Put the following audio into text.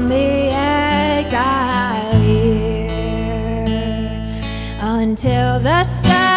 on the exile here until the sun.